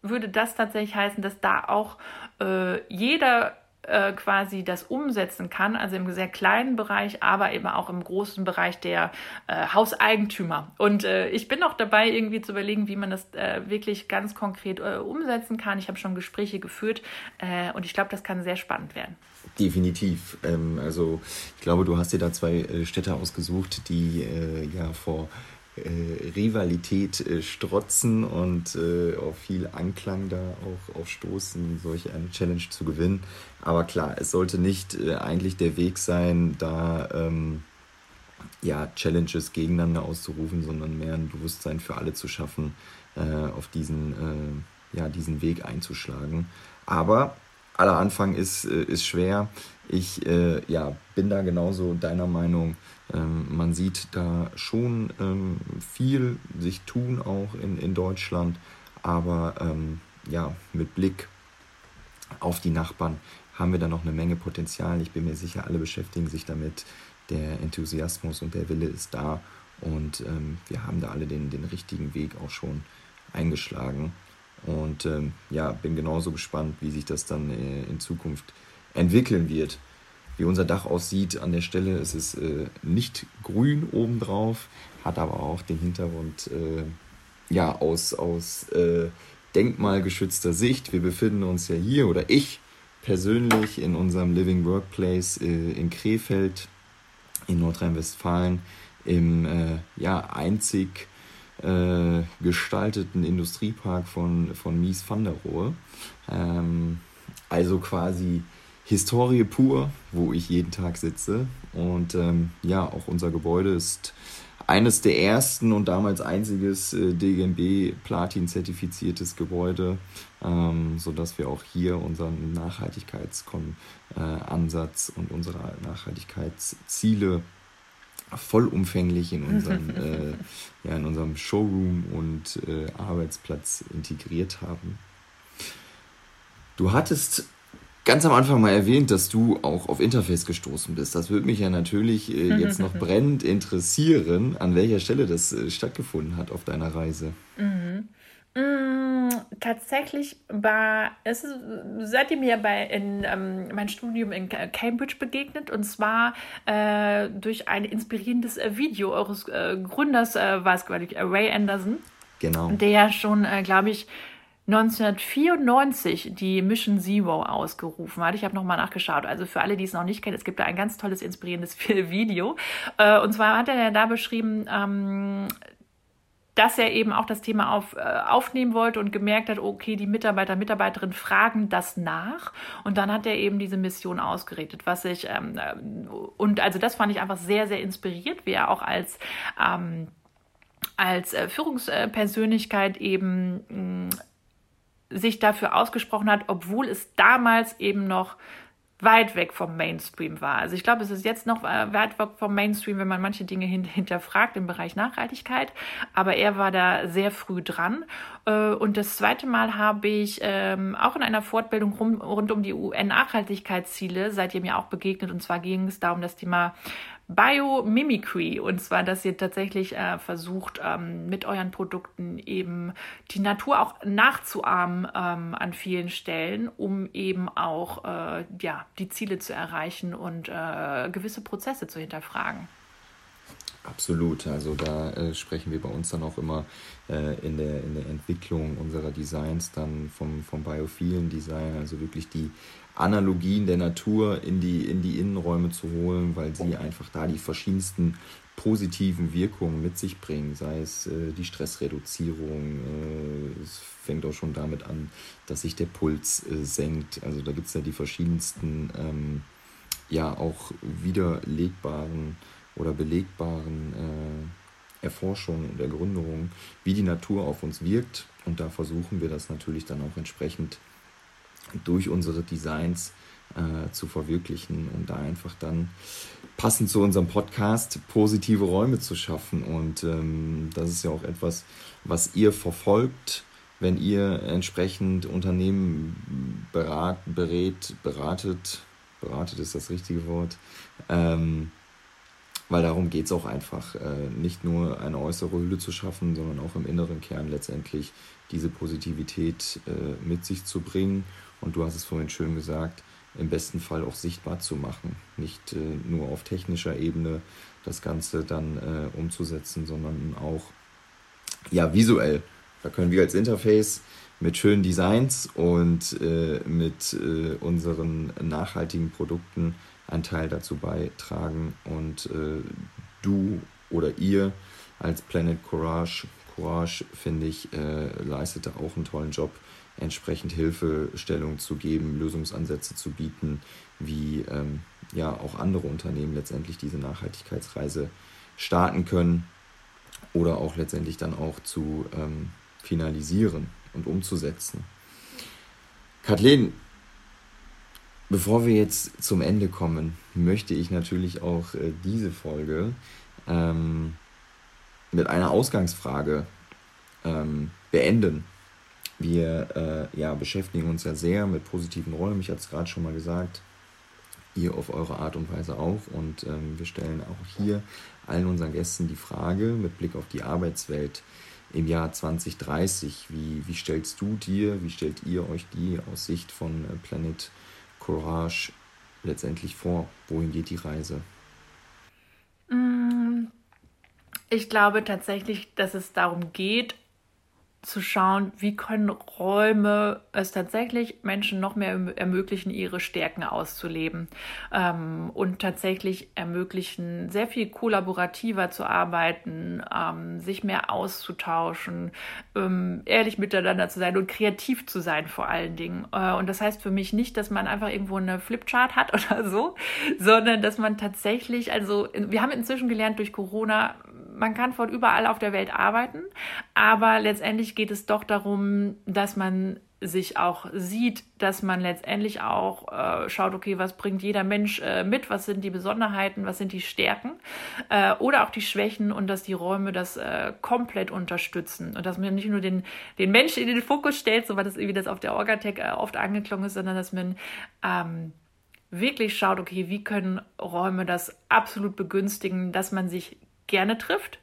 würde das tatsächlich heißen, dass da auch äh, jeder äh, quasi das umsetzen kann, also im sehr kleinen Bereich, aber eben auch im großen Bereich der äh, Hauseigentümer. Und äh, ich bin auch dabei, irgendwie zu überlegen, wie man das äh, wirklich ganz konkret äh, umsetzen kann. Ich habe schon Gespräche geführt und ich glaube, das kann sehr spannend werden. Definitiv. Ähm, also ich glaube, du hast dir da zwei Städte ausgesucht, die ja vor Rivalität äh, strotzen und äh, auf viel Anklang da auch aufstoßen, solch eine Challenge zu gewinnen. Aber klar, es sollte nicht äh, eigentlich der Weg sein, da ähm, ja, Challenges gegeneinander auszurufen, sondern mehr ein Bewusstsein für alle zu schaffen, äh, auf diesen, äh, ja, diesen Weg einzuschlagen. Aber aller Anfang ist, ist schwer. Ich ja, bin da genauso deiner Meinung ähm, man sieht da schon ähm, viel sich tun auch in, in Deutschland, aber ähm, ja, mit Blick auf die Nachbarn haben wir da noch eine Menge Potenzial. Ich bin mir sicher, alle beschäftigen sich damit. Der Enthusiasmus und der Wille ist da und ähm, wir haben da alle den, den richtigen Weg auch schon eingeschlagen. Und ähm, ja, bin genauso gespannt, wie sich das dann äh, in Zukunft entwickeln wird wie unser Dach aussieht an der Stelle. Es ist äh, nicht grün obendrauf, hat aber auch den Hintergrund äh, ja, aus, aus äh, denkmalgeschützter Sicht. Wir befinden uns ja hier, oder ich persönlich, in unserem Living Workplace äh, in Krefeld in Nordrhein-Westfalen im äh, ja, einzig äh, gestalteten Industriepark von, von Mies van der Rohe. Ähm, also quasi Historie pur, wo ich jeden Tag sitze. Und ähm, ja, auch unser Gebäude ist eines der ersten und damals einziges äh, DGNB Platin zertifiziertes Gebäude, ähm, sodass wir auch hier unseren Nachhaltigkeitsansatz äh, und unsere Nachhaltigkeitsziele vollumfänglich in, unseren, äh, ja, in unserem Showroom und äh, Arbeitsplatz integriert haben. Du hattest ganz am Anfang mal erwähnt, dass du auch auf Interface gestoßen bist. Das würde mich ja natürlich äh, jetzt noch brennend interessieren, an welcher Stelle das äh, stattgefunden hat auf deiner Reise. Mhm. Mm, tatsächlich war es seitdem mir bei in ähm, mein Studium in Cambridge begegnet und zwar äh, durch ein inspirierendes äh, Video eures äh, Gründers äh, war es glaube ich Ray Anderson. Genau. Der schon, glaube ich, 1994 die Mission Zero ausgerufen hat. Ich habe nochmal nachgeschaut. Also für alle, die es noch nicht kennen, es gibt da ein ganz tolles, inspirierendes Video. Äh, und zwar hat er da beschrieben, ähm, dass er eben auch das Thema auf, äh, aufnehmen wollte und gemerkt hat, okay, die Mitarbeiter, Mitarbeiterinnen fragen das nach. Und dann hat er eben diese Mission ausgeredet, was ich, ähm, äh, und also das fand ich einfach sehr, sehr inspiriert, wie er auch als, ähm, als Führungspersönlichkeit eben sich dafür ausgesprochen hat, obwohl es damals eben noch weit weg vom Mainstream war. Also ich glaube, es ist jetzt noch äh, weit weg vom Mainstream, wenn man manche Dinge hinterfragt im Bereich Nachhaltigkeit. Aber er war da sehr früh dran. Äh, und das zweite Mal habe ich ähm, auch in einer Fortbildung rund um die UN-Nachhaltigkeitsziele ihr mir auch begegnet. Und zwar ging es da um das Thema Biomimicry. Und zwar, dass ihr tatsächlich äh, versucht, ähm, mit euren Produkten eben die Natur auch nachzuahmen ähm, an vielen Stellen, um eben auch äh, ja, die Ziele zu erreichen und äh, gewisse Prozesse zu hinterfragen. Absolut, also da äh, sprechen wir bei uns dann auch immer äh, in, der, in der Entwicklung unserer Designs dann vom, vom biophilen Design, also wirklich die Analogien der Natur in die, in die Innenräume zu holen, weil sie einfach da die verschiedensten positiven Wirkungen mit sich bringen, sei es äh, die Stressreduzierung, äh, es fängt auch schon damit an, dass sich der Puls äh, senkt. Also da gibt es ja die verschiedensten, ähm, ja auch widerlegbaren oder belegbaren äh, Erforschungen und Ergründungen, wie die Natur auf uns wirkt. Und da versuchen wir das natürlich dann auch entsprechend durch unsere Designs äh, zu verwirklichen und da einfach dann passend zu unserem Podcast positive Räume zu schaffen. Und ähm, das ist ja auch etwas, was ihr verfolgt, wenn ihr entsprechend Unternehmen berat, berät, beratet, beratet ist das richtige Wort, ähm, weil darum geht es auch einfach, äh, nicht nur eine äußere Hülle zu schaffen, sondern auch im inneren Kern letztendlich diese Positivität äh, mit sich zu bringen. Und du hast es vorhin schön gesagt, im besten Fall auch sichtbar zu machen. Nicht äh, nur auf technischer Ebene das Ganze dann äh, umzusetzen, sondern auch ja, visuell. Da können wir als Interface mit schönen Designs und äh, mit äh, unseren nachhaltigen Produkten einen Teil dazu beitragen. Und äh, du oder ihr als Planet Courage, Courage finde ich, äh, leistet da auch einen tollen Job, entsprechend Hilfestellung zu geben, Lösungsansätze zu bieten, wie ähm, ja auch andere Unternehmen letztendlich diese Nachhaltigkeitsreise starten können oder auch letztendlich dann auch zu ähm, finalisieren und umzusetzen. Kathleen, bevor wir jetzt zum Ende kommen, möchte ich natürlich auch äh, diese Folge ähm, mit einer Ausgangsfrage ähm, beenden. Wir äh, ja, beschäftigen uns ja sehr mit positiven Räumen, ich hatte es gerade schon mal gesagt, ihr auf eure Art und Weise auch. Und ähm, wir stellen auch hier allen unseren Gästen die Frage mit Blick auf die Arbeitswelt im Jahr 2030. Wie, wie stellst du dir, wie stellt ihr euch die aus Sicht von äh, Planet Courage letztendlich vor? Wohin geht die Reise? Mm, ich glaube tatsächlich, dass es darum geht, zu schauen, wie können Räume es tatsächlich Menschen noch mehr ermöglichen, ihre Stärken auszuleben ähm, und tatsächlich ermöglichen, sehr viel kollaborativer zu arbeiten, ähm, sich mehr auszutauschen, ähm, ehrlich miteinander zu sein und kreativ zu sein vor allen Dingen. Äh, und das heißt für mich nicht, dass man einfach irgendwo eine Flipchart hat oder so, sondern dass man tatsächlich, also wir haben inzwischen gelernt durch Corona, man kann von überall auf der Welt arbeiten, aber letztendlich geht es doch darum, dass man sich auch sieht, dass man letztendlich auch äh, schaut, okay, was bringt jeder Mensch äh, mit, was sind die Besonderheiten, was sind die Stärken äh, oder auch die Schwächen und dass die Räume das äh, komplett unterstützen. Und dass man nicht nur den, den Menschen in den Fokus stellt, so war das irgendwie das auf der Orgatec äh, oft angeklungen ist, sondern dass man ähm, wirklich schaut, okay, wie können Räume das absolut begünstigen, dass man sich gerne trifft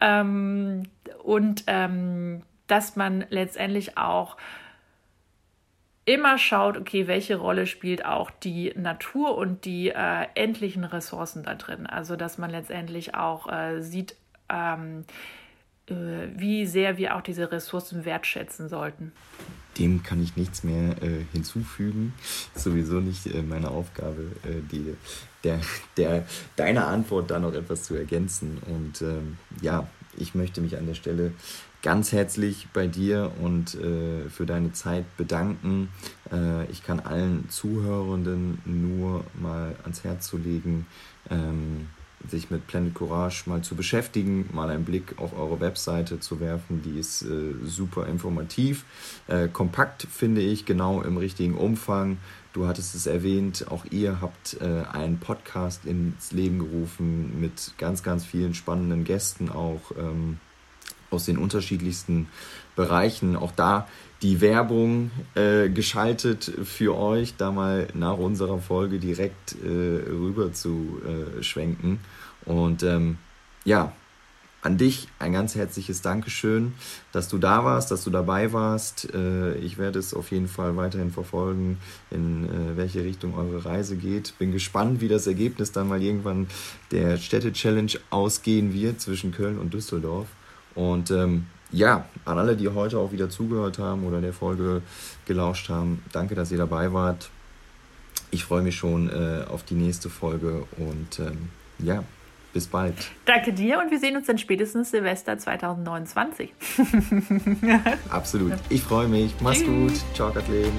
ähm, und ähm, dass man letztendlich auch immer schaut, okay, welche Rolle spielt auch die Natur und die äh, endlichen Ressourcen da drin. Also dass man letztendlich auch äh, sieht, ähm, äh, wie sehr wir auch diese Ressourcen wertschätzen sollten. Dem kann ich nichts mehr äh, hinzufügen. Sowieso nicht äh, meine Aufgabe, äh, die, der, der, deine Antwort da noch etwas zu ergänzen. Und ähm, ja, ich möchte mich an der Stelle ganz herzlich bei dir und äh, für deine Zeit bedanken. Äh, ich kann allen Zuhörenden nur mal ans Herz zu legen, ähm, sich mit Planet Courage mal zu beschäftigen, mal einen Blick auf eure Webseite zu werfen. Die ist äh, super informativ, äh, kompakt finde ich, genau im richtigen Umfang. Du hattest es erwähnt, auch ihr habt äh, einen Podcast ins Leben gerufen mit ganz, ganz vielen spannenden Gästen auch ähm, aus den unterschiedlichsten Bereichen. Auch da die Werbung äh, geschaltet für euch, da mal nach unserer Folge direkt äh, rüber zu äh, schwenken. Und ähm, ja, an dich ein ganz herzliches Dankeschön, dass du da warst, dass du dabei warst. Äh, ich werde es auf jeden Fall weiterhin verfolgen, in äh, welche Richtung eure Reise geht. Bin gespannt, wie das Ergebnis dann mal irgendwann der Städte-Challenge ausgehen wird zwischen Köln und Düsseldorf. Und ähm, ja, an alle, die heute auch wieder zugehört haben oder der Folge gelauscht haben, danke, dass ihr dabei wart. Ich freue mich schon äh, auf die nächste Folge und ähm, ja, bis bald. Danke dir und wir sehen uns dann spätestens Silvester 2029. Absolut. Ich freue mich. Mach's gut. Ciao, Kathleen.